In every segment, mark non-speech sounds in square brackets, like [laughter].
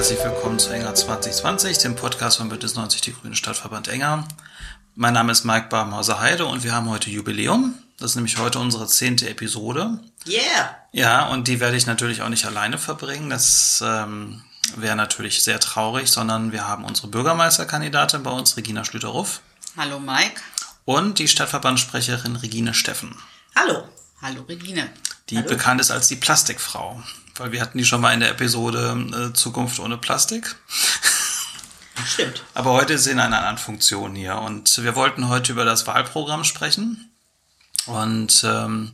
herzlich willkommen zu Enger 2020, dem Podcast von Bündnis 90 Die Grüne Stadtverband Enger. Mein Name ist Mike Babenhauser Heide und wir haben heute Jubiläum. Das ist nämlich heute unsere zehnte Episode. Yeah! Ja, und die werde ich natürlich auch nicht alleine verbringen. Das ähm, wäre natürlich sehr traurig, sondern wir haben unsere Bürgermeisterkandidatin bei uns, Regina Schlüterruff. Hallo Mike. Und die Stadtverbandssprecherin Regine Steffen. Hallo. Hallo Regine. Die Hallo. bekannt ist als die Plastikfrau. Weil wir hatten die schon mal in der Episode äh, Zukunft ohne Plastik. [laughs] Stimmt. Aber heute ist sie in einer anderen Funktion hier. Und wir wollten heute über das Wahlprogramm sprechen. Und ähm,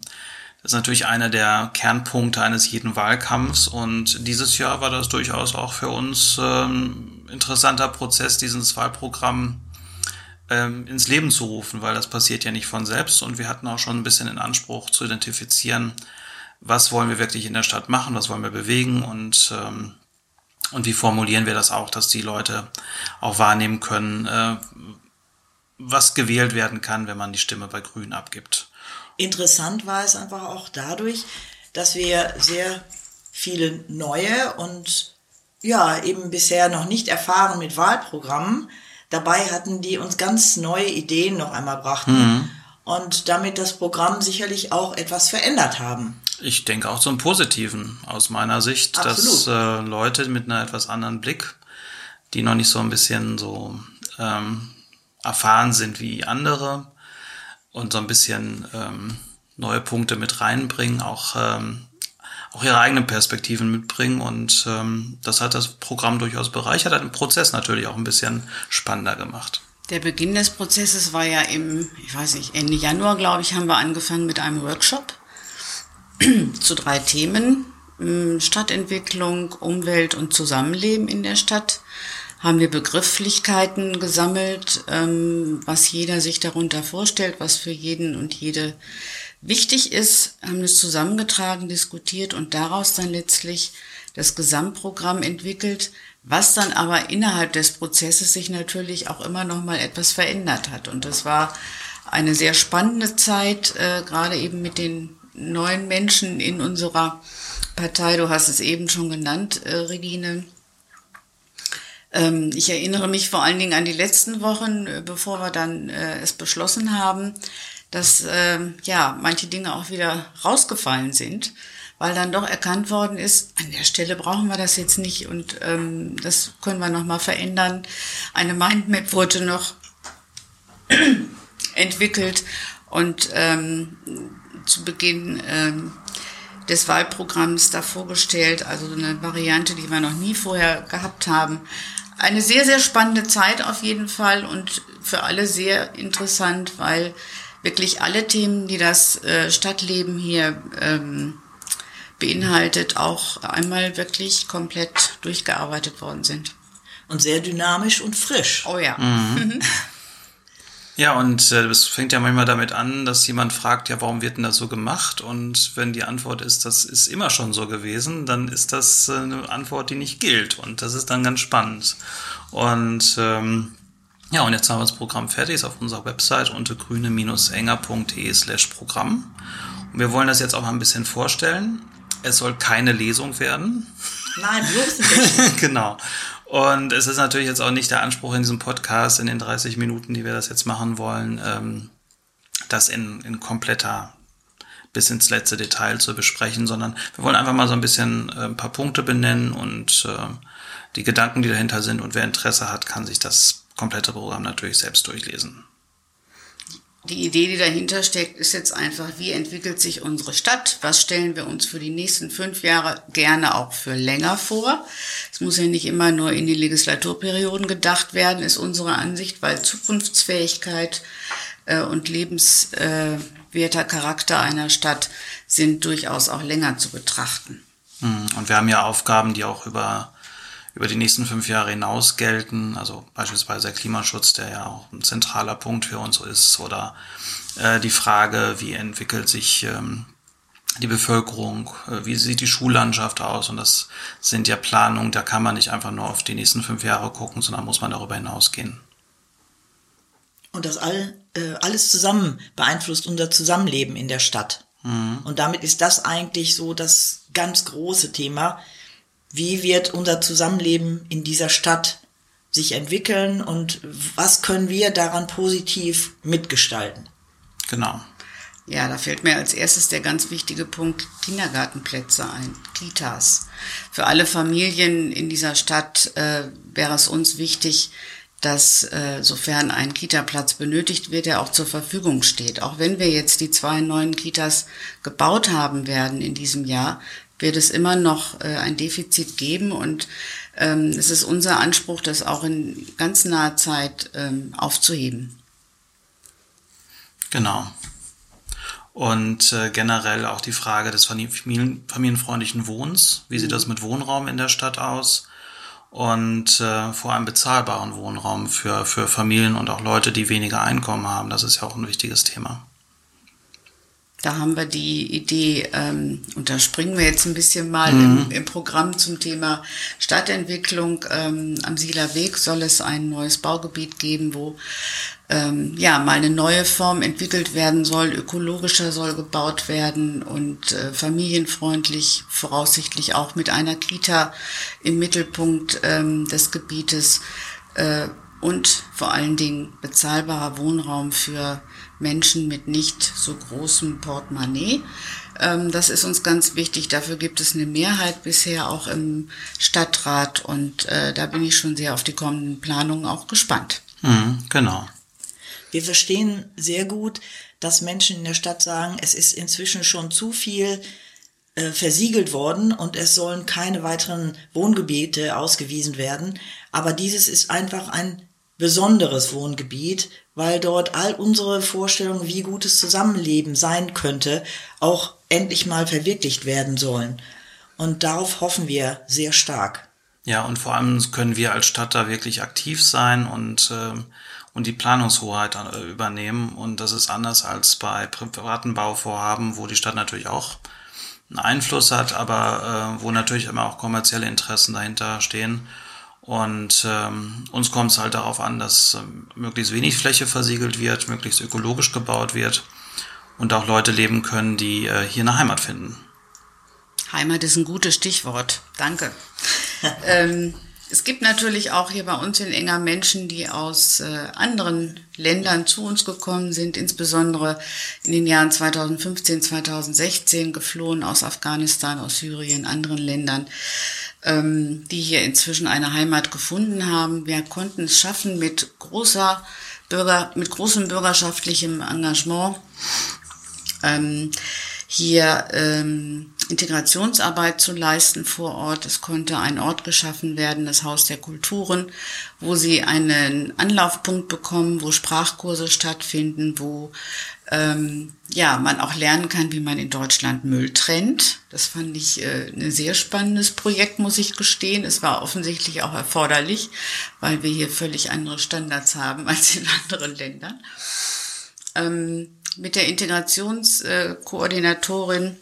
das ist natürlich einer der Kernpunkte eines jeden Wahlkampfs. Und dieses Jahr war das durchaus auch für uns ähm, interessanter Prozess, dieses Wahlprogramm ähm, ins Leben zu rufen, weil das passiert ja nicht von selbst. Und wir hatten auch schon ein bisschen in Anspruch zu identifizieren, was wollen wir wirklich in der Stadt machen, was wollen wir bewegen und ähm, und wie formulieren wir das auch, dass die Leute auch wahrnehmen können, äh, was gewählt werden kann, wenn man die Stimme bei Grün abgibt. Interessant war es einfach auch dadurch, dass wir sehr viele neue und ja, eben bisher noch nicht erfahren mit Wahlprogrammen dabei hatten, die uns ganz neue Ideen noch einmal brachten und damit das Programm sicherlich auch etwas verändert haben. Ich denke auch zum Positiven aus meiner Sicht, dass Absolut. äh, Leute mit einer etwas anderen Blick, die noch nicht so ein bisschen so ähm, erfahren sind wie andere und so ein bisschen ähm, neue Punkte mit reinbringen, auch ähm, auch ihre eigenen Perspektiven mitbringen und ähm, das hat das Programm durchaus bereichert, hat den Prozess natürlich auch ein bisschen spannender gemacht. Der Beginn des Prozesses war ja im, ich weiß nicht, Ende Januar, glaube ich, haben wir angefangen mit einem Workshop [clears throat] zu drei Themen. ähm, Stadtentwicklung, Umwelt und Zusammenleben in der Stadt. Haben wir Begrifflichkeiten gesammelt, ähm, was jeder sich darunter vorstellt, was für jeden und jede wichtig ist, haben es zusammengetragen, diskutiert und daraus dann letztlich das Gesamtprogramm entwickelt, was dann aber innerhalb des Prozesses sich natürlich auch immer noch mal etwas verändert hat. Und das war eine sehr spannende Zeit, äh, gerade eben mit den neuen Menschen in unserer Partei. Du hast es eben schon genannt, äh, Regine. Ähm, ich erinnere mich vor allen Dingen an die letzten Wochen, äh, bevor wir dann äh, es beschlossen haben, dass ähm, ja manche Dinge auch wieder rausgefallen sind, weil dann doch erkannt worden ist, an der Stelle brauchen wir das jetzt nicht und ähm, das können wir noch mal verändern. Eine Mindmap wurde noch [clears throat] entwickelt und ähm, zu Beginn ähm, des Wahlprogramms da vorgestellt, also eine Variante, die wir noch nie vorher gehabt haben. Eine sehr, sehr spannende Zeit auf jeden Fall und für alle sehr interessant, weil wirklich alle Themen, die das äh, Stadtleben hier ähm, beinhaltet, auch einmal wirklich komplett durchgearbeitet worden sind. Und sehr dynamisch und frisch. Oh ja. [laughs] Ja, und äh, es fängt ja manchmal damit an, dass jemand fragt, ja, warum wird denn das so gemacht? Und wenn die Antwort ist, das ist immer schon so gewesen, dann ist das äh, eine Antwort, die nicht gilt. Und das ist dann ganz spannend. Und ähm, ja, und jetzt haben wir das Programm fertig, ist auf unserer Website unter grüne-enger.de slash Programm. Und wir wollen das jetzt auch mal ein bisschen vorstellen. Es soll keine Lesung werden. Nein, bloß nicht. [laughs] genau. Und es ist natürlich jetzt auch nicht der Anspruch in diesem Podcast, in den 30 Minuten, die wir das jetzt machen wollen, ähm, das in, in kompletter bis ins letzte Detail zu besprechen, sondern wir wollen einfach mal so ein bisschen äh, ein paar Punkte benennen und äh, die Gedanken, die dahinter sind. Und wer Interesse hat, kann sich das komplette Programm natürlich selbst durchlesen. Die Idee, die dahinter steckt, ist jetzt einfach, wie entwickelt sich unsere Stadt? Was stellen wir uns für die nächsten fünf Jahre gerne auch für länger vor? Es muss ja nicht immer nur in die Legislaturperioden gedacht werden, ist unsere Ansicht, weil Zukunftsfähigkeit äh, und lebenswerter Charakter einer Stadt sind durchaus auch länger zu betrachten. Mm, Und wir haben ja Aufgaben, die auch über, über die nächsten fünf Jahre hinaus gelten. Also beispielsweise der Klimaschutz, der ja auch ein zentraler Punkt für uns ist. Oder äh, die Frage, wie entwickelt sich ähm, die Bevölkerung, äh, wie sieht die Schullandschaft aus. Und das sind ja Planungen, da kann man nicht einfach nur auf die nächsten fünf Jahre gucken, sondern muss man darüber hinausgehen. Und das all, äh, alles zusammen beeinflusst unser Zusammenleben in der Stadt. Und damit ist das eigentlich so das ganz große Thema. Wie wird unser Zusammenleben in dieser Stadt sich entwickeln und was können wir daran positiv mitgestalten. Genau. Ja, da fällt mir als erstes der ganz wichtige Punkt Kindergartenplätze ein, Kitas. Für alle Familien in dieser Stadt äh, wäre es uns wichtig, dass äh, sofern ein Kita-Platz benötigt wird, er auch zur Verfügung steht. Auch wenn wir jetzt die zwei neuen Kitas gebaut haben werden in diesem Jahr, wird es immer noch äh, ein Defizit geben und ähm, es ist unser Anspruch, das auch in ganz naher Zeit ähm, aufzuheben. Genau. Und äh, generell auch die Frage des familien familienfreundlichen Wohnens. Wie sieht das mit Wohnraum in der Stadt aus? Und äh, vor allem bezahlbaren Wohnraum für, für Familien und auch Leute, die weniger Einkommen haben. Das ist ja auch ein wichtiges Thema. Da haben wir die Idee, ähm, und da springen wir jetzt ein bisschen mal mhm. im, im, Programm zum Thema Stadtentwicklung. Ähm, am Sieler Weg soll es ein neues Baugebiet geben, wo ähm, ja mal eine neue Form entwickelt werden soll, ökologischer soll gebaut werden und äh, familienfreundlich, voraussichtlich auch mit einer Kita im Mittelpunkt ähm, des Gebietes äh, und vor allen Dingen bezahlbarer Wohnraum für Menschen mit nicht so großem Portemonnaie. Ähm, das ist uns ganz wichtig. Dafür gibt es eine Mehrheit bisher auch im Stadtrat und äh, da bin ich schon sehr auf die kommenden Planungen auch gespannt. Mhm, genau. Wir verstehen sehr gut, dass Menschen in der Stadt sagen, es ist inzwischen schon zu viel äh, versiegelt worden und es sollen keine weiteren Wohngebiete ausgewiesen werden. Aber dieses ist einfach ein besonderes Wohngebiet, weil dort all unsere Vorstellungen, wie gutes Zusammenleben sein könnte, auch endlich mal verwirklicht werden sollen. Und darauf hoffen wir sehr stark. Ja, und vor allem können wir als Stadt da wirklich aktiv sein und, äh, und die Planungshoheit äh, übernehmen. Und das ist anders als bei privaten Bauvorhaben, wo die Stadt natürlich auch einen Einfluss hat, aber äh, wo natürlich immer auch kommerzielle Interessen dahinter stehen. Und ähm, uns kommt es halt darauf an, dass ähm, möglichst wenig Fläche versiegelt wird, möglichst ökologisch gebaut wird und auch Leute leben können, die äh, hier eine Heimat finden. Heimat ist ein gutes Stichwort. Danke. [laughs] ähm, es gibt natürlich auch hier bei uns in Enger Menschen, die aus äh, anderen Ländern zu uns gekommen sind, insbesondere in den Jahren 2015, 2016 geflohen aus Afghanistan, aus Syrien, anderen Ländern die hier inzwischen eine Heimat gefunden haben. Wir konnten es schaffen, mit großer Bürger, mit großem bürgerschaftlichem Engagement ähm, hier ähm, Integrationsarbeit zu leisten vor Ort. Es konnte ein Ort geschaffen werden, das Haus der Kulturen, wo sie einen Anlaufpunkt bekommen, wo Sprachkurse stattfinden, wo ähm, ja man auch lernen kann, wie man in Deutschland Müll trennt. Das fand ich äh, ein sehr spannendes Projekt, muss ich gestehen. Es war offensichtlich auch erforderlich, weil wir hier völlig andere Standards haben [laughs] als in anderen Ländern. Ähm, mit der Integrationskoordinatorin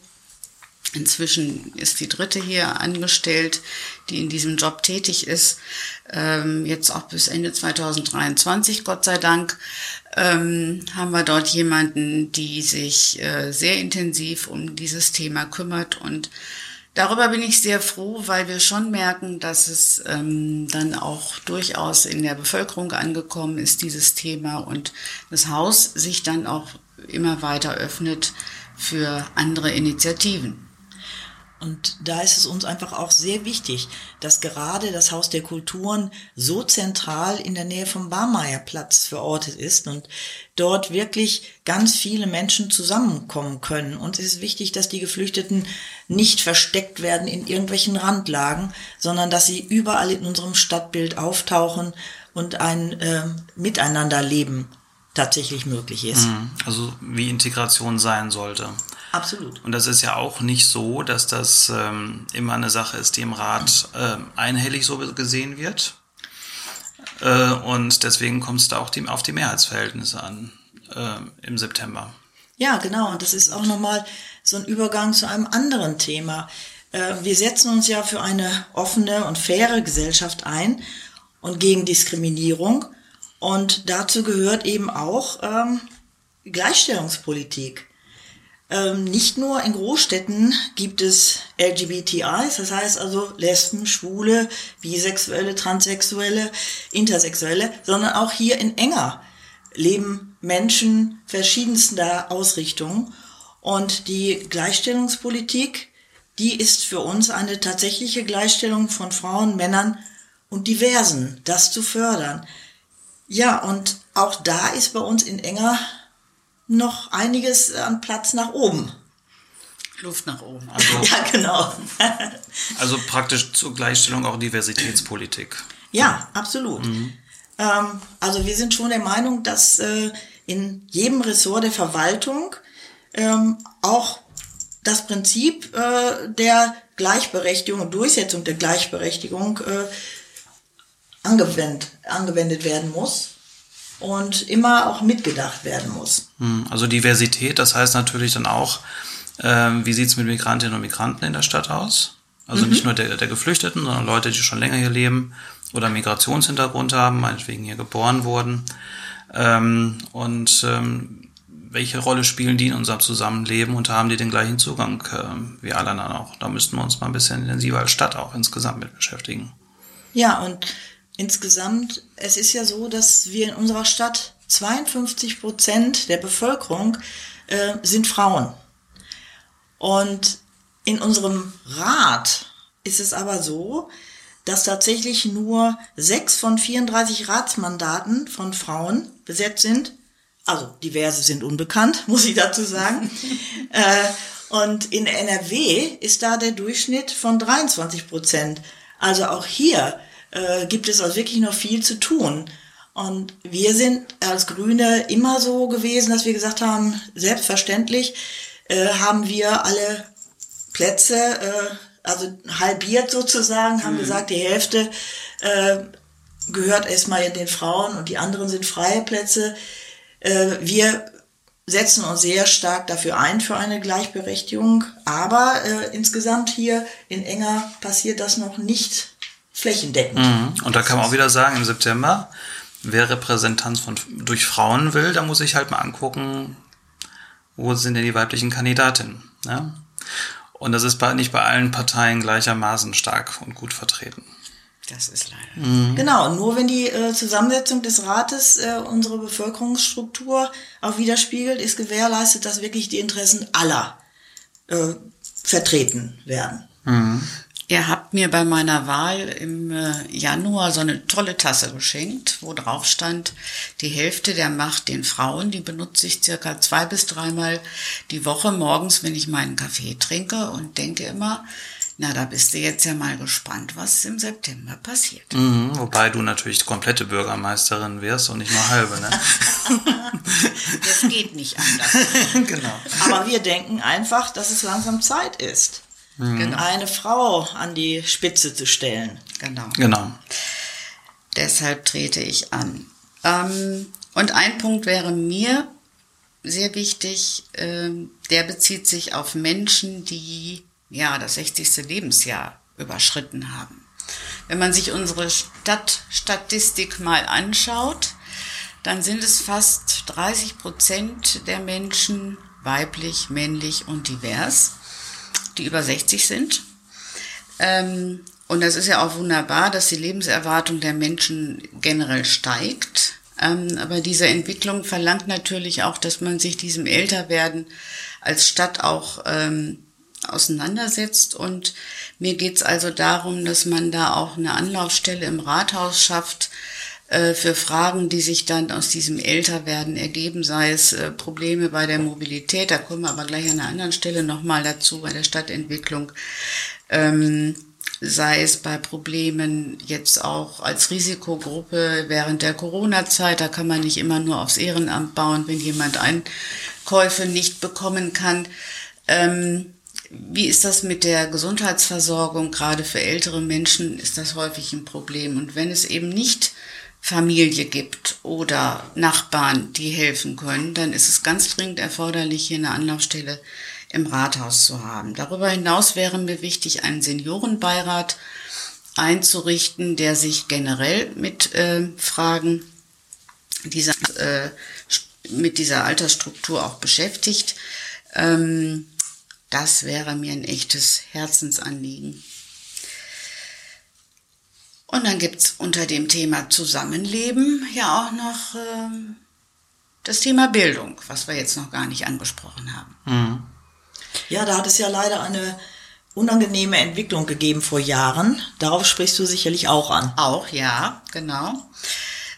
Inzwischen ist die dritte hier angestellt, die in diesem Job tätig ist. Ähm, jetzt auch bis Ende 2023, Gott sei Dank, ähm, haben wir dort jemanden, die sich äh, sehr intensiv um dieses Thema kümmert. Und darüber bin ich sehr froh, weil wir schon merken, dass es ähm, dann auch durchaus in der Bevölkerung angekommen ist, dieses Thema. Und das Haus sich dann auch immer weiter öffnet für andere Initiativen. Und da ist es uns einfach auch sehr wichtig, dass gerade das Haus der Kulturen so zentral in der Nähe vom Barmeierplatz verortet ist und dort wirklich ganz viele Menschen zusammenkommen können. Und es ist wichtig, dass die Geflüchteten nicht versteckt werden in irgendwelchen Randlagen, sondern dass sie überall in unserem Stadtbild auftauchen und ein äh, Miteinanderleben tatsächlich möglich ist. Mhm. Also wie Integration sein sollte. Absolut. Und das ist ja auch nicht so, dass das ähm, immer eine Sache ist, die im Rat äh, einhellig so gesehen wird. Äh, und deswegen kommt es da auch die, auf die Mehrheitsverhältnisse an äh, im September. Ja, genau. Und das ist auch nochmal so ein Übergang zu einem anderen Thema. Äh, wir setzen uns ja für eine offene und faire Gesellschaft ein und gegen Diskriminierung. Und dazu gehört eben auch ähm, Gleichstellungspolitik. Ähm, nicht nur in Großstädten gibt es LGBTIs, das heißt also Lesben, Schwule, Bisexuelle, Transsexuelle, Intersexuelle, sondern auch hier in Enger leben Menschen verschiedenster Ausrichtungen. Und die Gleichstellungspolitik, die ist für uns eine tatsächliche Gleichstellung von Frauen, Männern und Diversen, das zu fördern. Ja, und auch da ist bei uns in Enger noch einiges an Platz nach oben. Luft nach oben. [laughs] Also, ja, genau. also praktisch zur Gleichstellung auch Diversitätspolitik. Ja, absolut. Mhm. Ähm, also wir sind schon der Meinung, dass äh, in jedem Ressort der Verwaltung ähm, auch das Prinzip äh, der Gleichberechtigung und Durchsetzung der Gleichberechtigung äh, angewendet, angewendet werden muss und immer auch mitgedacht werden muss. Hm, also Diversität, das heißt natürlich dann auch, äh, wie sieht es mit Migrantinnen und Migranten in der Stadt aus? Also mhm. nicht nur der, der Geflüchteten, sondern Leute, die schon länger hier leben oder Migrationshintergrund haben, meinetwegen hier geboren wurden. Ähm, und ähm, welche Rolle spielen die in unserem Zusammenleben und haben die den gleichen Zugang äh, wie alle anderen auch? Da müssten wir uns mal ein bisschen intensiver als Stadt auch insgesamt mit beschäftigen. Ja, und insgesamt, es ist ja so, dass wir in unserer Stadt 52 Prozent der Bevölkerung äh, sind Frauen. Und in unserem Rat ist es aber so, dass tatsächlich nur sechs von 34 Ratsmandaten von Frauen besetzt sind. Also diverse sind unbekannt, [laughs] muss ich dazu sagen. [laughs] äh, und in NRW ist da der Durchschnitt von 23 Prozent. Also auch hier äh, gibt es also wirklich noch viel zu tun. Und wir sind als Grüne immer so gewesen, dass wir gesagt haben, selbstverständlich äh, haben wir alle Plätze, äh, also halbiert sozusagen, haben mhm. gesagt, die Hälfte äh, gehört erstmal den Frauen und die anderen sind freie Plätze. Äh, wir setzen uns sehr stark dafür ein, für eine Gleichberechtigung. Aber äh, insgesamt hier in Enger passiert das noch nicht flächendeckend. Mhm. Und da kann man auch wieder sagen, im September, wer Repräsentanz von, durch Frauen will, da muss ich halt mal angucken, wo sind denn die weiblichen Kandidatinnen. Ne? Und das ist bei, nicht bei allen Parteien gleichermaßen stark und gut vertreten. Das ist leider. Mhm. Genau, nur wenn die äh, Zusammensetzung des Rates äh, unsere Bevölkerungsstruktur auch widerspiegelt, ist gewährleistet, dass wirklich die Interessen aller äh, vertreten werden. Mhm. Ihr habt mir bei meiner Wahl im äh, Januar so eine tolle Tasse geschenkt, wo drauf stand, die Hälfte der Macht den Frauen, die benutze ich circa zwei bis dreimal die Woche morgens, wenn ich meinen Kaffee trinke und denke immer, na, da bist du jetzt ja mal gespannt, was im September passiert. Mhm, wobei du natürlich komplette Bürgermeisterin wirst und nicht nur halbe, ne? [laughs] das geht nicht anders. [laughs] genau. Aber wir denken einfach, dass es langsam Zeit ist. Genau. eine Frau an die Spitze zu stellen. Genau. Genau. Deshalb trete ich an. Ähm, und ein Punkt wäre mir sehr wichtig, ähm, der bezieht sich auf Menschen, die ja das 60. Lebensjahr überschritten haben. Wenn man sich unsere Stadtstatistik mal anschaut, dann sind es fast 30 Prozent der Menschen weiblich, männlich und divers die über 60 sind. Ähm, und das ist ja auch wunderbar, dass die Lebenserwartung der Menschen generell steigt. Ähm, aber diese Entwicklung verlangt natürlich auch, dass man sich diesem Älterwerden als Stadt auch ähm, auseinandersetzt. Und mir geht's also darum, dass man da auch eine Anlaufstelle im Rathaus schafft, für Fragen, die sich dann aus diesem Älterwerden ergeben, sei es äh, Probleme bei der Mobilität, da kommen wir aber gleich an einer anderen Stelle nochmal dazu, bei der Stadtentwicklung, ähm, sei es bei Problemen jetzt auch als Risikogruppe während der Corona-Zeit, da kann man nicht immer nur aufs Ehrenamt bauen, wenn jemand Einkäufe nicht bekommen kann. Ähm, wie ist das mit der Gesundheitsversorgung? Gerade für ältere Menschen ist das häufig ein Problem. Und wenn es eben nicht Familie gibt oder Nachbarn, die helfen können, dann ist es ganz dringend erforderlich, hier eine Anlaufstelle im Rathaus zu haben. Darüber hinaus wäre mir wichtig, einen Seniorenbeirat einzurichten, der sich generell mit äh, Fragen dieser, äh, mit dieser Altersstruktur auch beschäftigt. Ähm, das wäre mir ein echtes Herzensanliegen. Und dann gibt's unter dem Thema Zusammenleben ja auch noch ähm, das Thema Bildung, was wir jetzt noch gar nicht angesprochen haben. Mhm. Ja, da hat es ja leider eine unangenehme Entwicklung gegeben vor Jahren. Darauf sprichst du sicherlich auch an. Auch, ja, genau.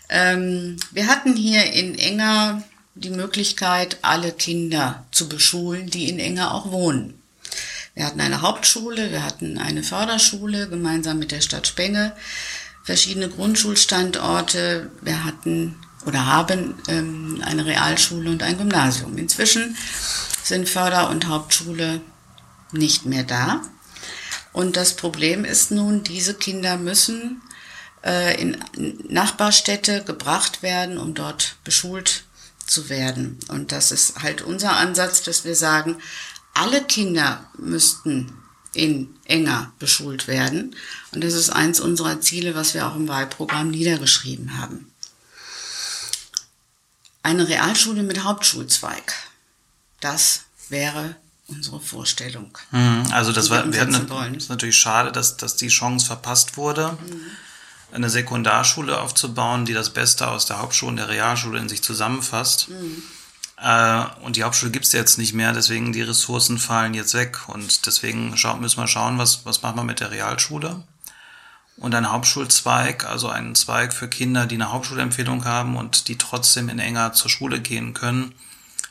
Ähm, wir hatten hier in Enger die Möglichkeit, alle Kinder zu beschulen, die in Enger auch wohnen. Wir hatten eine Hauptschule, wir hatten eine Förderschule gemeinsam mit der Stadt Spenge, verschiedene Grundschulstandorte, wir hatten oder haben ähm, eine Realschule und ein Gymnasium. Inzwischen sind Förder- und Hauptschule nicht mehr da. Und das Problem ist nun, diese Kinder müssen äh, in Nachbarstädte gebracht werden, um dort beschult zu werden. Und das ist halt unser Ansatz, dass wir sagen, alle Kinder müssten in enger beschult werden. Und das ist eins unserer Ziele, was wir auch im Wahlprogramm niedergeschrieben haben. Eine Realschule mit Hauptschulzweig. Das wäre unsere Vorstellung. Mhm, Also das war, wir hatten, wollen. ist natürlich schade, dass, dass die Chance verpasst wurde, eine Sekundarschule aufzubauen, die das Beste aus der Hauptschule und der Realschule in sich zusammenfasst. Äh, und die Hauptschule gibt's jetzt nicht mehr, deswegen die Ressourcen fallen jetzt weg. Und deswegen müssen wir schauen, was, was machen wir mit der Realschule. Und ein Hauptschulzweig, also einen Zweig für Kinder, die eine Hauptschulempfehlung haben und die trotzdem in enger zur Schule gehen können,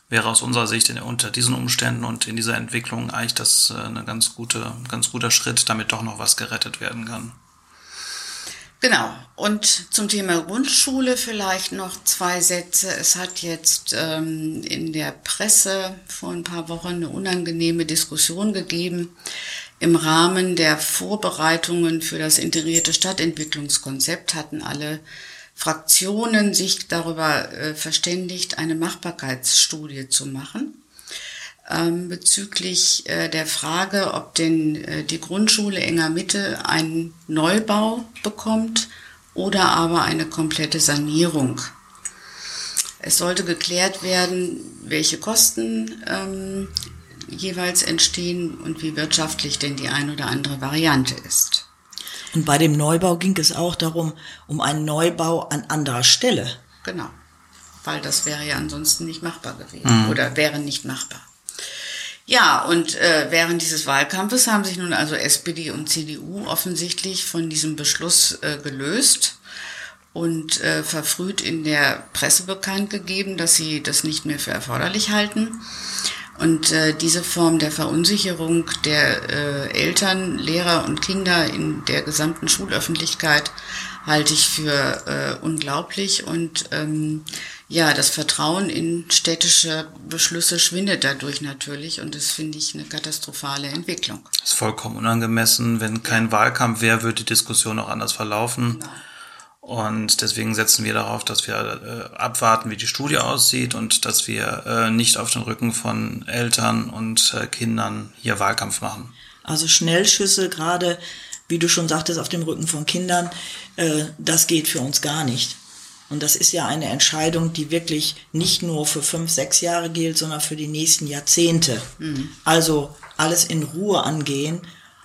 wäre aus unserer Sicht in, unter diesen Umständen und in dieser Entwicklung eigentlich das äh, eine ganz gute, ganz guter Schritt, damit doch noch was gerettet werden kann. Genau. Und zum Thema Grundschule vielleicht noch zwei Sätze. Es hat jetzt ähm, in der Presse vor ein paar Wochen eine unangenehme Diskussion gegeben im Rahmen der Vorbereitungen für das integrierte Stadtentwicklungskonzept hatten alle Fraktionen sich darüber äh, verständigt, eine Machbarkeitsstudie zu machen ähm, bezüglich äh, der Frage, ob denn äh, die Grundschule Enger Mitte einen Neubau bekommt oder aber eine komplette Sanierung. Es sollte geklärt werden, welche Kosten ähm, jeweils entstehen und wie wirtschaftlich denn die ein oder andere Variante ist. Und bei dem Neubau ging es auch darum, um einen Neubau an anderer Stelle. Genau. Weil das wäre ja ansonsten nicht machbar gewesen oder wäre nicht machbar. Ja, und äh, während dieses Wahlkampfes haben sich nun also SPD und CDU offensichtlich von diesem Beschluss äh, gelöst und äh, verfrüht in der Presse bekannt gegeben, dass sie das nicht mehr für erforderlich halten. Und äh, diese Form der Verunsicherung der äh, Eltern, Lehrer und Kinder in der gesamten Schulöffentlichkeit halte ich für äh, unglaublich. Und ähm, ja, das Vertrauen in städtische Beschlüsse schwindet dadurch natürlich. Und das finde ich eine katastrophale Entwicklung. Das ist vollkommen unangemessen. Wenn kein Wahlkampf wäre, würde die Diskussion auch anders verlaufen. Und deswegen setzen wir darauf, dass wir äh, abwarten, wie die Studie aussieht und dass wir äh, nicht auf den Rücken von Eltern und äh, Kindern hier Wahlkampf machen. Also Schnellschüsse, gerade wie du schon sagtest, auf dem Rücken von Kindern, äh, das geht für uns gar nicht. Und das ist ja eine Entscheidung, die wirklich nicht nur für fünf, sechs Jahre gilt, sondern für die nächsten Jahrzehnte. Also alles in Ruhe angehen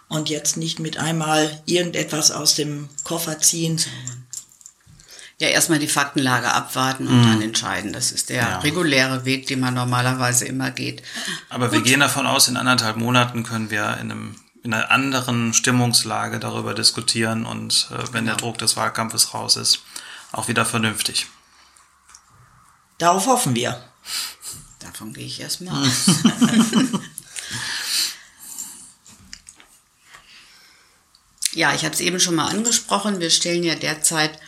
und jetzt nicht mit einmal irgendetwas aus dem Koffer ziehen. Ja, erstmal die Faktenlage abwarten und dann entscheiden. Das ist der Ja. reguläre Weg, den man normalerweise immer geht. Aber wir gehen davon aus, in anderthalb Monaten können wir in, einem, in einer anderen Stimmungslage darüber diskutieren und äh, wenn der Druck des Wahlkampfes raus ist, auch wieder vernünftig. Darauf hoffen wir. Davon gehe ich erstmal aus. [laughs] ja, ich habe es eben schon mal angesprochen. Wir stellen ja derzeit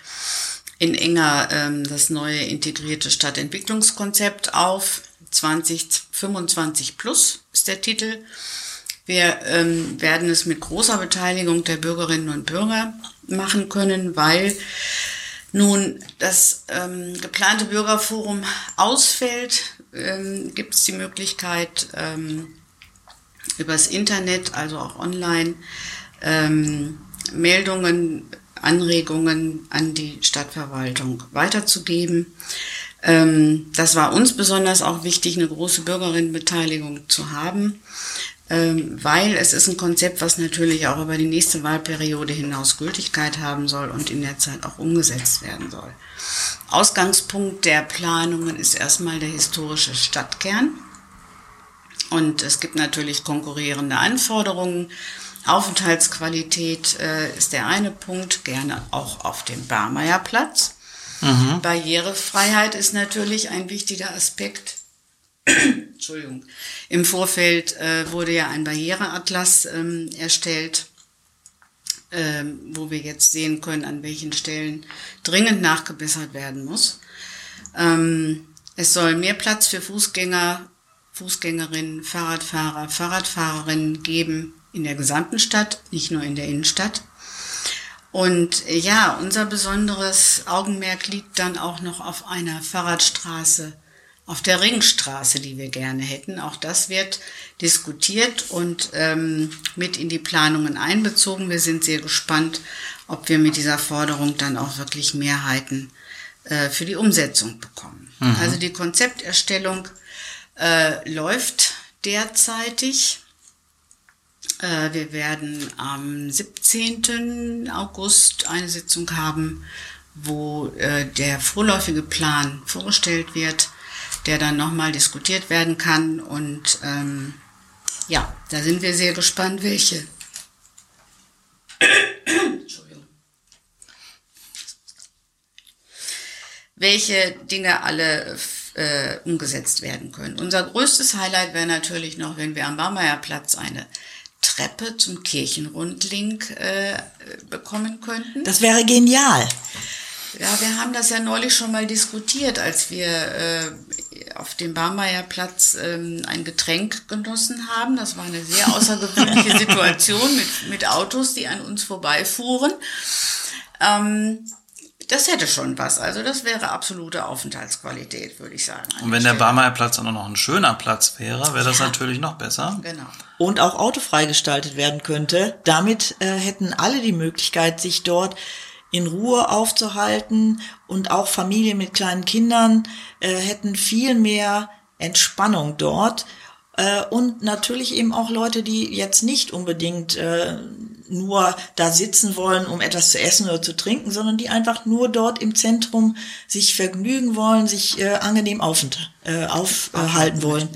in Enger ähm, das neue integrierte Stadtentwicklungskonzept auf. 2025 plus ist der Titel. Wir ähm, werden es mit großer Beteiligung der Bürgerinnen und Bürger machen können, weil nun das ähm, geplante Bürgerforum ausfällt, ähm, gibt es die Möglichkeit, ähm, übers Internet, also auch online, ähm, Meldungen, Anregungen an die Stadtverwaltung weiterzugeben. Ähm, das war uns besonders auch wichtig, eine große Bürgerinnenbeteiligung zu haben, weil es ist ein Konzept, was natürlich auch über die nächste Wahlperiode hinaus Gültigkeit haben soll und in der Zeit auch umgesetzt werden soll. Ausgangspunkt der Planungen ist erstmal der historische Stadtkern. Und es gibt natürlich konkurrierende Anforderungen. Aufenthaltsqualität äh, ist der eine Punkt, gerne auch auf dem Barmeierplatz. Mhm. Barrierefreiheit ist natürlich ein wichtiger Aspekt. [clears throat] Entschuldigung. Im Vorfeld äh, wurde ja ein Barriereatlas ähm, erstellt, ähm, wo wir jetzt sehen können, an welchen Stellen dringend nachgebessert werden muss. Ähm, es soll mehr Platz für Fußgänger, Fußgängerinnen, Fahrradfahrer, Fahrradfahrerinnen geben in der gesamten Stadt, nicht nur in der Innenstadt. Und äh, ja, unser besonderes Augenmerk liegt dann auch noch auf einer Fahrradstraße, auf der Ringstraße, die wir gerne hätten. Auch das wird diskutiert und ähm, mit in die Planungen einbezogen. Wir sind sehr gespannt, ob wir mit dieser Forderung dann auch wirklich Mehrheiten äh, für die Umsetzung bekommen. Mhm. Also die Konzepterstellung äh, läuft derzeitig. Äh, wir werden am 17. August eine Sitzung haben, wo äh, der vorläufige Plan vorgestellt wird, der dann nochmal diskutiert werden kann. Und ähm, ja, da sind wir sehr gespannt, welche. welche Dinge alle äh, umgesetzt werden können. Unser größtes Highlight wäre natürlich noch, wenn wir am Barmeierplatz eine Treppe zum Kirchenrundling äh, bekommen könnten. Das wäre genial. Ja, wir haben das ja neulich schon mal diskutiert, als wir äh, auf dem Barmeierplatz ähm, ein Getränk genossen haben. Das war eine sehr außergewöhnliche [laughs] Situation mit, mit Autos, die an uns vorbeifuhren. Ähm, das hätte schon was. Also das wäre absolute Aufenthaltsqualität, würde ich sagen. Und wenn der Barmeierplatz dann auch noch ein schöner Platz wäre, wäre das ja. natürlich noch besser. Genau. Und auch autofrei gestaltet werden könnte. Damit äh, hätten alle die Möglichkeit, sich dort in Ruhe aufzuhalten und auch Familien mit kleinen Kindern äh, hätten viel mehr Entspannung dort. Äh, und natürlich eben auch Leute, die jetzt nicht unbedingt äh, nur da sitzen wollen, um etwas zu essen oder zu trinken, sondern die einfach nur dort im Zentrum sich vergnügen wollen, sich äh, angenehm äh, aufhalten wollen.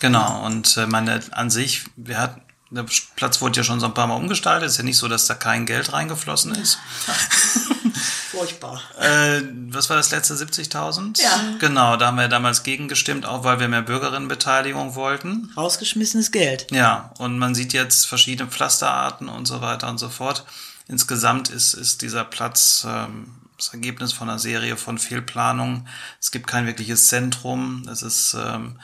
Genau, und äh, meine an sich, wir hatten der Platz wurde ja schon so ein paar Mal umgestaltet. Ist ja nicht so, dass da kein Geld reingeflossen ist. [laughs] Furchtbar. äh, was war das letzte? 70.000? Ja. Genau, da haben wir damals gegengestimmt, auch weil wir mehr Bürgerinnenbeteiligung wollten. Rausgeschmissenes Geld. Ja, und man sieht jetzt verschiedene Pflasterarten und so weiter und so fort. Insgesamt ist, ist dieser Platz ähm, das Ergebnis von einer Serie von Fehlplanungen. Es gibt kein wirkliches Zentrum. Es ist ähm,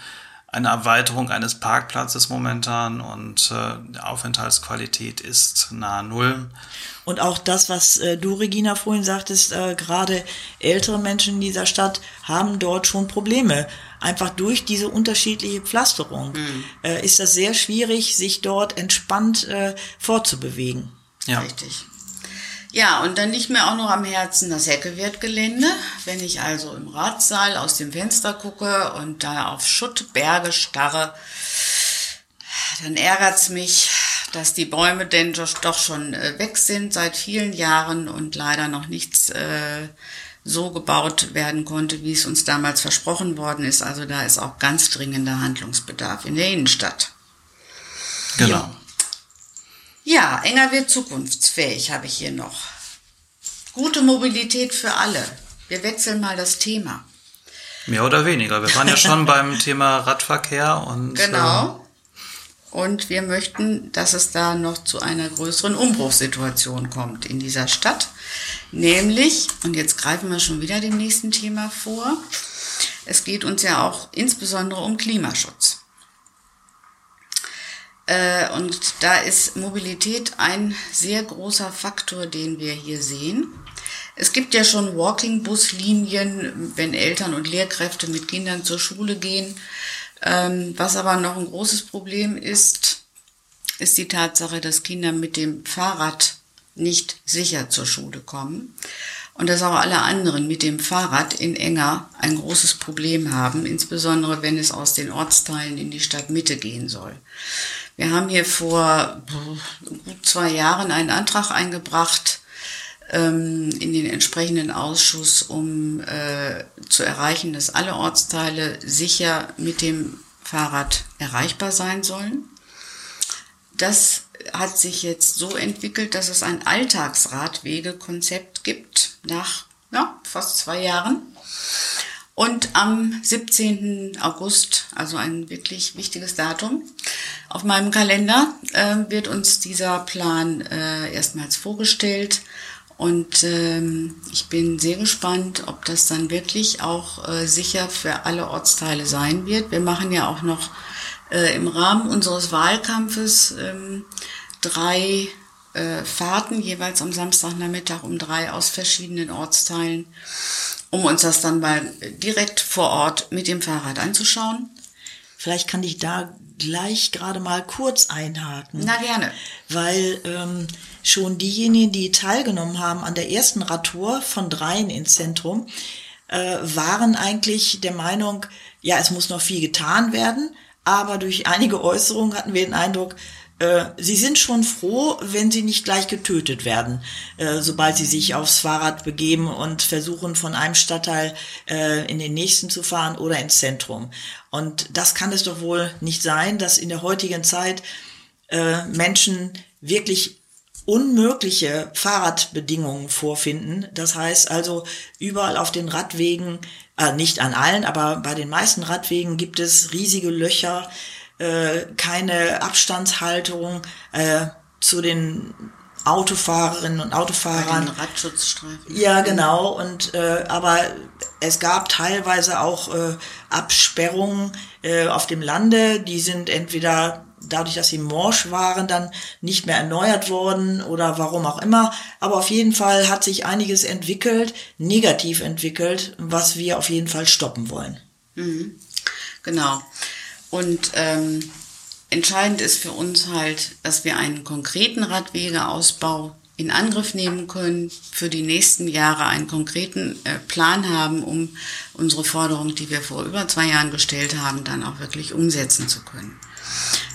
eine Erweiterung eines Parkplatzes momentan und äh, die Aufenthaltsqualität ist nahe Null. Und auch das, was äh, du, Regina, vorhin sagtest, äh, gerade ältere Menschen in dieser Stadt haben dort schon Probleme. Einfach durch diese unterschiedliche Pflasterung mhm. äh, ist das sehr schwierig, sich dort entspannt äh, fortzubewegen. Ja. Richtig. Ja, und dann liegt mir auch noch am Herzen das Heckewirt-Gelände. Wenn ich also im Ratssaal aus dem Fenster gucke und da auf Schuttberge starre, dann ärgert's mich, dass die Bäume denn doch schon äh, weg sind seit vielen Jahren und leider noch nichts äh, so gebaut werden konnte, wie es uns damals versprochen worden ist. Also da ist auch ganz dringender Handlungsbedarf in der Innenstadt. Genau. Ja. Ja, enger wird zukunftsfähig habe ich hier noch. Gute Mobilität für alle. Wir wechseln mal das Thema. Mehr oder weniger. Wir waren ja schon [laughs] beim Thema Radverkehr und. Genau. Äh, und wir möchten, dass es da noch zu einer größeren Umbruchssituation kommt in dieser Stadt. Nämlich, und jetzt greifen wir schon wieder dem nächsten Thema vor, es geht uns ja auch insbesondere um Klimaschutz. Äh, und da ist Mobilität ein sehr großer Faktor, den wir hier sehen. Es gibt ja schon Walking-Bus-Linien, wenn Eltern und Lehrkräfte mit Kindern zur Schule gehen. Ähm, was aber noch ein großes Problem ist, ist die Tatsache, dass Kinder mit dem Fahrrad nicht sicher zur Schule kommen. und dass auch alle anderen mit dem Fahrrad in Enger ein großes Problem haben, insbesondere wenn es aus den Ortsteilen in die Stadtmitte gehen soll. Wir haben hier vor gut zwei Jahren einen Antrag eingebracht ähm, in den entsprechenden Ausschuss, um äh, zu erreichen, dass alle Ortsteile sicher mit dem Fahrrad erreichbar sein sollen. Das hat sich jetzt so entwickelt, dass es ein Alltagsradwegekonzept gibt nach ja, fast zwei Jahren. Und am 17. August, also ein wirklich wichtiges Datum, auf meinem Kalender äh, wird uns dieser Plan äh, erstmals vorgestellt. Und ähm, ich bin sehr gespannt, ob das dann wirklich auch äh, sicher für alle Ortsteile sein wird. Wir machen ja auch noch äh, im Rahmen unseres Wahlkampfes ähm, drei äh, Fahrten, jeweils am Samstagnachmittag um drei aus verschiedenen Ortsteilen, um uns das dann mal direkt vor Ort mit dem Fahrrad anzuschauen. Vielleicht kann ich da gleich gerade mal kurz einhaken. Na gerne. Weil ähm, schon diejenigen, die teilgenommen haben an der ersten Radtour von dreien ins Zentrum, äh, waren eigentlich der Meinung, ja, es muss noch viel getan werden. Aber durch einige Äußerungen hatten wir den Eindruck, äh, sie sind schon froh, wenn sie nicht gleich getötet werden, äh, sobald sie sich aufs Fahrrad begeben und versuchen, von einem Stadtteil äh, in den nächsten zu fahren oder ins Zentrum. Und das kann es doch wohl nicht sein, dass in der heutigen Zeit Menschen wirklich unmögliche Fahrradbedingungen vorfinden. Das heißt also, überall auf den Radwegen, äh, nicht an allen, aber bei den meisten Radwegen gibt es riesige Löcher, äh, keine Abstandshaltung äh, zu den Autofahrerinnen und Autofahrern. Bei den Radschutzstreifen. Ja, genau. Und äh, aber es gab teilweise auch äh, Absperrungen äh, auf dem Lande. Die sind entweder dadurch, dass sie morsch waren, dann nicht mehr erneuert worden oder warum auch immer. Aber auf jeden Fall hat sich einiges entwickelt, negativ entwickelt, was wir auf jeden Fall stoppen wollen. Mhm. Genau. Und ähm, entscheidend ist für uns halt, dass wir einen konkreten Radwegeausbau in Angriff nehmen können, für die nächsten Jahre einen konkreten äh, Plan haben, um unsere Forderung, die wir vor über zwei Jahren gestellt haben, dann auch wirklich umsetzen zu können.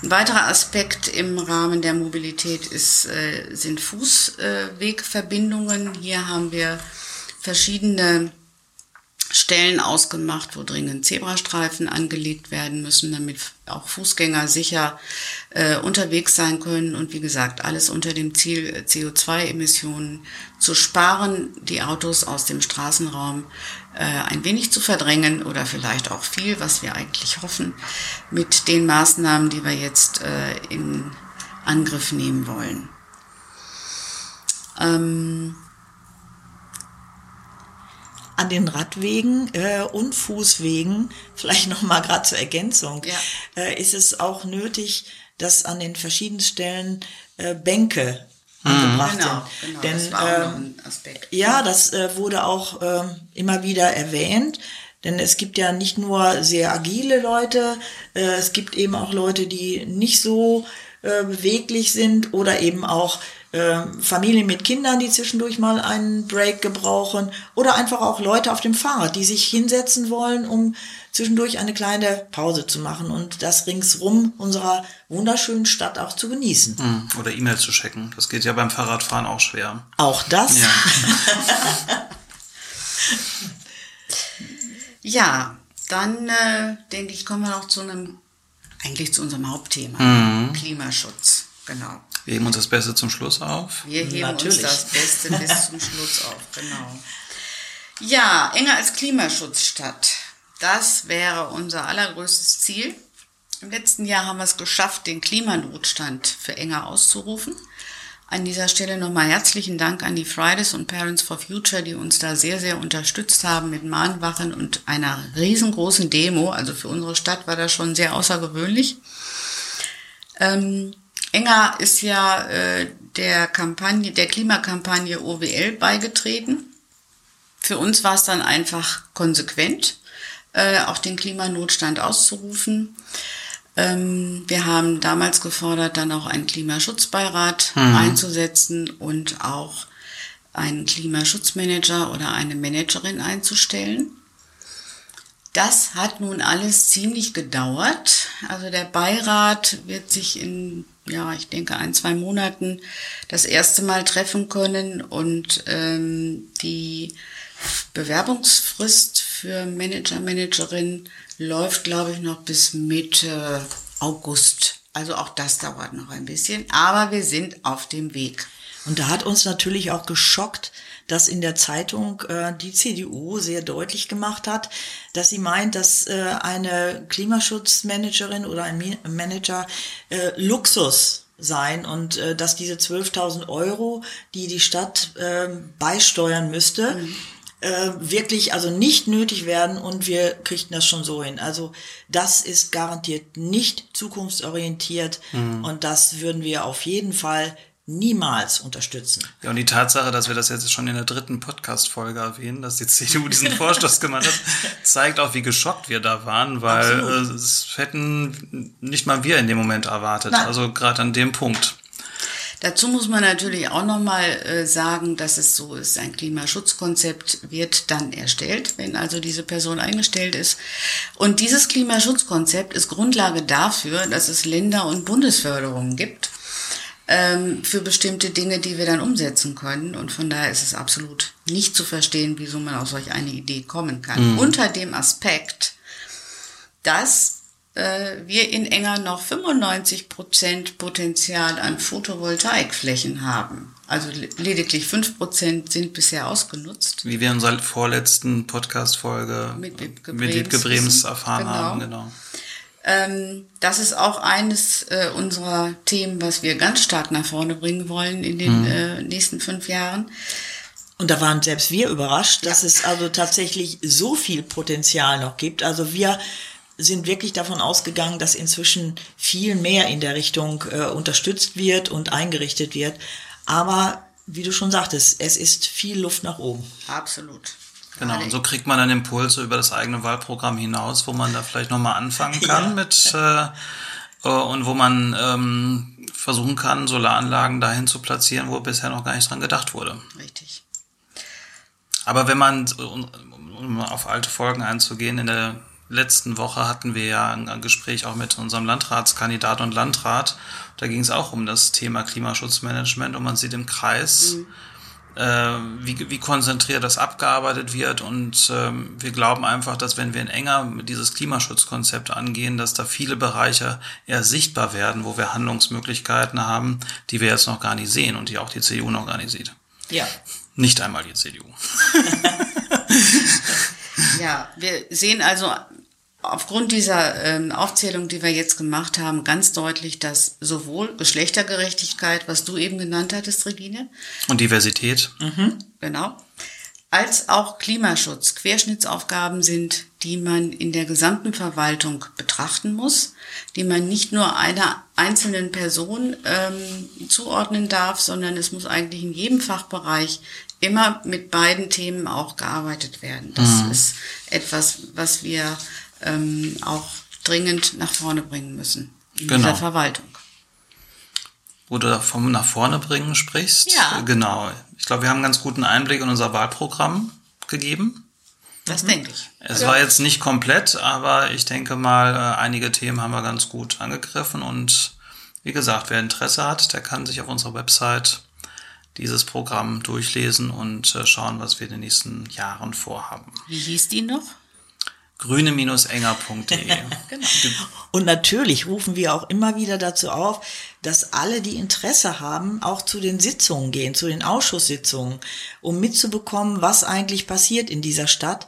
Ein weiterer Aspekt im Rahmen der Mobilität ist, äh, sind Fußwegverbindungen. Hier haben wir verschiedene Stellen ausgemacht, wo dringend Zebrastreifen angelegt werden müssen, damit auch Fußgänger sicher äh, unterwegs sein können und wie gesagt, alles unter dem Ziel, äh, CO2-Emissionen zu sparen, die Autos aus dem Straßenraum äh, ein wenig zu verdrängen oder vielleicht auch viel, was wir eigentlich hoffen, mit den Maßnahmen, die wir jetzt äh, in Angriff nehmen wollen. Ähm an den Radwegen äh, und Fußwegen, vielleicht noch mal gerade zur Ergänzung, ja. äh, ist es auch nötig, dass an den verschiedenen Stellen äh, Bänke mhm. angebracht genau, sind. Genau, Denn, das war ähm, ein Aspekt. Ja, das äh, wurde auch äh, immer wieder erwähnt. Denn es gibt ja nicht nur sehr agile Leute, äh, es gibt eben auch Leute, die nicht so äh, beweglich sind oder eben auch äh, Familien mit Kindern, die zwischendurch mal einen Break gebrauchen oder einfach auch Leute auf dem Fahrrad, die sich hinsetzen wollen, um zwischendurch eine kleine Pause zu machen und das ringsrum unserer wunderschönen Stadt auch zu genießen. Hm, oder E-Mail zu checken. Das geht ja beim Fahrradfahren auch schwer. Auch das? Ja, [laughs] ja dann äh, denke ich, kommen wir noch zu einem, eigentlich zu unserem Hauptthema, mhm. Klimaschutz. Genau. Wir heben uns das Beste zum Schluss auf. Wir heben Natürlich. uns das Beste bis [laughs] zum Schluss auf, genau. Ja, enger als Klimaschutzstadt. Das wäre unser allergrößtes Ziel. Im letzten Jahr haben wir es geschafft, den Klimanotstand für enger auszurufen. An dieser Stelle nochmal herzlichen Dank an die Fridays und Parents for Future, die uns da sehr, sehr unterstützt haben mit Mahnwachen und einer riesengroßen Demo. Also für unsere Stadt war das schon sehr außergewöhnlich. Ähm, Enger ist ja äh, der Kampagne, der Klimakampagne OWL beigetreten. Für uns war es dann einfach konsequent, äh, auch den Klimanotstand auszurufen. Ähm, wir haben damals gefordert, dann auch einen Klimaschutzbeirat hm. einzusetzen und auch einen Klimaschutzmanager oder eine Managerin einzustellen. Das hat nun alles ziemlich gedauert. Also der Beirat wird sich in, ja, ich denke, ein, zwei Monaten das erste Mal treffen können und ähm, die Bewerbungsfrist für Manager, Managerin läuft, glaube ich, noch bis Mitte August. Also auch das dauert noch ein bisschen, aber wir sind auf dem Weg. Und da hat uns natürlich auch geschockt, dass in der Zeitung äh, die CDU sehr deutlich gemacht hat, dass sie meint, dass äh, eine Klimaschutzmanagerin oder ein Manager äh, Luxus sein und äh, dass diese 12.000 Euro, die die Stadt äh, beisteuern müsste, mhm äh, wirklich also nicht nötig werden und wir kriegten das schon so hin. Also das ist garantiert nicht zukunftsorientiert mhm. und das würden wir auf jeden Fall niemals unterstützen. Ja, und die Tatsache, dass wir das jetzt schon in der dritten Podcast-Folge erwähnen, dass die CDU diesen Vorstoß [laughs] gemacht hat, zeigt auch, wie geschockt wir da waren, weil Absolut. es hätten nicht mal wir in dem Moment erwartet. Nein. Also gerade an dem Punkt. Dazu muss man natürlich auch nochmal äh, sagen, dass es so ist, ein Klimaschutzkonzept wird dann erstellt, wenn also diese Person eingestellt ist. Und dieses Klimaschutzkonzept ist Grundlage dafür, dass es Länder- und Bundesförderungen gibt ähm, für bestimmte Dinge, die wir dann umsetzen können. Und von daher ist es absolut nicht zu verstehen, wieso man auf solch eine Idee kommen kann. Mhm. Unter dem Aspekt, dass äh, wir in Enger noch 95 Prozent Potenzial an Photovoltaikflächen haben. Also lediglich 5 Prozent sind bisher ausgenutzt. Wie wir in unserer vorletzten Podcast-Folge mit Wiebke Brems erfahren genau. haben, genau. Ähm, das ist auch eines äh, unserer Themen, was wir ganz stark nach vorne bringen wollen in den mhm. äh, nächsten fünf Jahren. Und da waren selbst wir überrascht, dass ja. es also tatsächlich so viel Potenzial noch gibt. Also wir sind wirklich davon ausgegangen, dass inzwischen viel mehr in der Richtung äh, unterstützt wird und eingerichtet wird. Aber wie du schon sagtest, es ist viel Luft nach oben. Absolut. Genau, und so kriegt man dann Impulse über das eigene Wahlprogramm hinaus, wo man da vielleicht nochmal anfangen [laughs] kann ja. mit äh, äh, und wo man ähm, versuchen kann, Solaranlagen dahin zu platzieren, wo bisher noch gar nicht dran gedacht wurde. Richtig. Aber wenn man, um auf alte Folgen einzugehen, in der letzten Woche hatten wir ja ein Gespräch auch mit unserem Landratskandidat und Landrat. Da ging es auch um das Thema Klimaschutzmanagement und man sieht im Kreis, mhm. Äh, wie, wie konzentriert das abgearbeitet wird. Und ähm, wir glauben einfach, dass wenn wir in enger dieses Klimaschutzkonzept angehen, dass da viele Bereiche eher sichtbar werden, wo wir Handlungsmöglichkeiten haben, die wir jetzt noch gar nicht sehen und die auch die CDU noch gar nicht sieht. Ja. Nicht einmal die CDU. [laughs] ja, wir sehen also aufgrund dieser ähm, Aufzählung, die wir jetzt gemacht haben, ganz deutlich, dass sowohl Geschlechtergerechtigkeit, was du eben genannt hattest, Regine. Und Diversität. Mhm, genau. Als auch Klimaschutz Querschnittsaufgaben sind, die man in der gesamten Verwaltung betrachten muss, die man nicht nur einer einzelnen Person ähm, zuordnen darf, sondern es muss eigentlich in jedem Fachbereich immer mit beiden Themen auch gearbeitet werden. Das mhm. ist etwas, was wir ähm, auch dringend nach vorne bringen müssen in genau. dieser Verwaltung. Wo du vom nach vorne bringen sprichst. Ja. Genau. Ich glaube, wir haben einen ganz guten Einblick in unser Wahlprogramm gegeben. Das mhm. denke ich. Es ja. war jetzt nicht komplett, aber ich denke mal, äh, einige Themen haben wir ganz gut angegriffen und wie gesagt, wer Interesse hat, der kann sich auf unserer Website dieses Programm durchlesen und äh, schauen, was wir in den nächsten Jahren vorhaben. Wie hieß die noch? grüne-enger.de. [laughs] genau. Und natürlich rufen wir auch immer wieder dazu auf, dass alle, die Interesse haben, auch zu den Sitzungen gehen, zu den Ausschusssitzungen, um mitzubekommen, was eigentlich passiert in dieser Stadt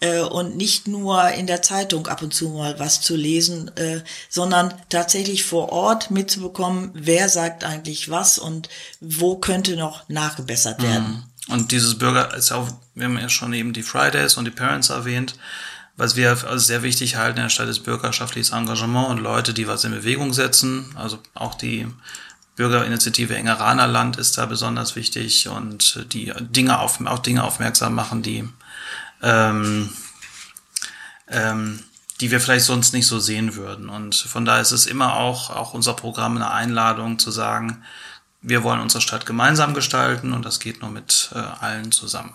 äh, und nicht nur in der Zeitung ab und zu mal was zu lesen, äh, sondern tatsächlich vor Ort mitzubekommen, wer sagt eigentlich was und wo könnte noch nachgebessert werden. Mhm. Und dieses Bürger ist auch, wir haben ja schon eben die Fridays und die Parents erwähnt, was wir also sehr wichtig halten in der Stadt ist bürgerschaftliches Engagement und Leute, die was in Bewegung setzen. Also auch die Bürgerinitiative Engeraner Land ist da besonders wichtig und die Dinge auf, auch Dinge aufmerksam machen, die, ähm, ähm, die wir vielleicht sonst nicht so sehen würden. Und von daher ist es immer auch, auch unser Programm eine Einladung zu sagen, wir wollen unsere Stadt gemeinsam gestalten und das geht nur mit äh, allen zusammen.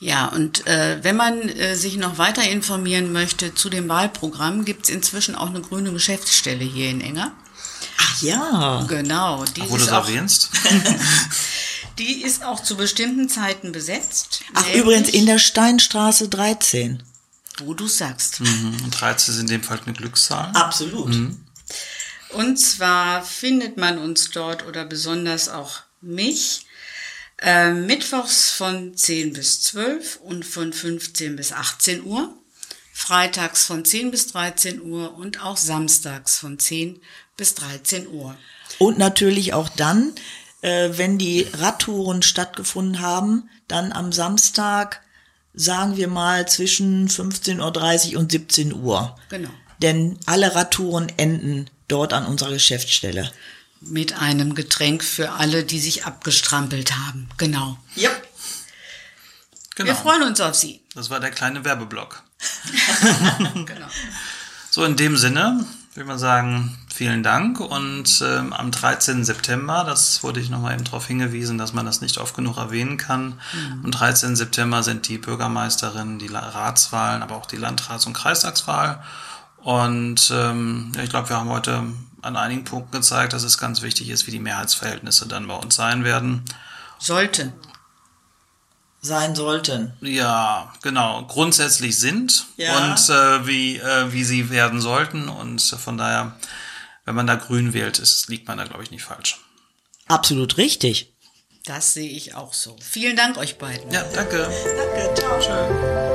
Ja, und äh, wenn man äh, sich noch weiter informieren möchte zu dem Wahlprogramm, gibt es inzwischen auch eine grüne Geschäftsstelle hier in Enger. Ach ja. Genau. Die Ach, wo du ist es auch, erwähnst. [laughs] Die ist auch zu bestimmten Zeiten besetzt. Ach, übrigens in der Steinstraße 13. Wo du sagst. Mhm. Und 13 ist in dem Fall eine Glückszahl. Absolut. Und zwar findet man uns dort oder besonders auch mich äh, mittwochs von 10 bis 12 und von 15 bis 18 Uhr, freitags von 10 bis 13 Uhr und auch samstags von 10 bis 13 Uhr. Und natürlich auch dann, äh, wenn die Radtouren stattgefunden haben, dann am Samstag, sagen wir mal, zwischen 15.30 Uhr und 17 Uhr. Genau. Denn alle Radtouren enden dort an unserer Geschäftsstelle. Mit einem Getränk für alle, die sich abgestrampelt haben. Genau. Ja. Genau. Wir freuen uns auf Sie. Das war der kleine Werbeblock. [laughs] Genau. So, in dem Sinne würde man sagen, vielen Dank. Und ähm, am 13. September, das wurde ich nochmal eben darauf hingewiesen, dass man das nicht oft genug erwähnen kann. Am 13. September sind die Bürgermeisterin, die Ratswahlen, aber auch die Landrats- und Kreistagswahl. Und ähm, ich glaube, wir haben heute an einigen Punkten gezeigt, dass es ganz wichtig ist, wie die Mehrheitsverhältnisse dann bei uns sein werden. Sollten. Sein sollten. Ja, genau. Grundsätzlich sind Ja. und äh, wie, äh, wie sie werden sollten. Und von daher, wenn man da grün wählt, ist, liegt man da, glaube ich, nicht falsch. Absolut richtig. Das sehe ich auch so. Vielen Dank euch beiden. Ja, danke. Danke, ciao. Tschö.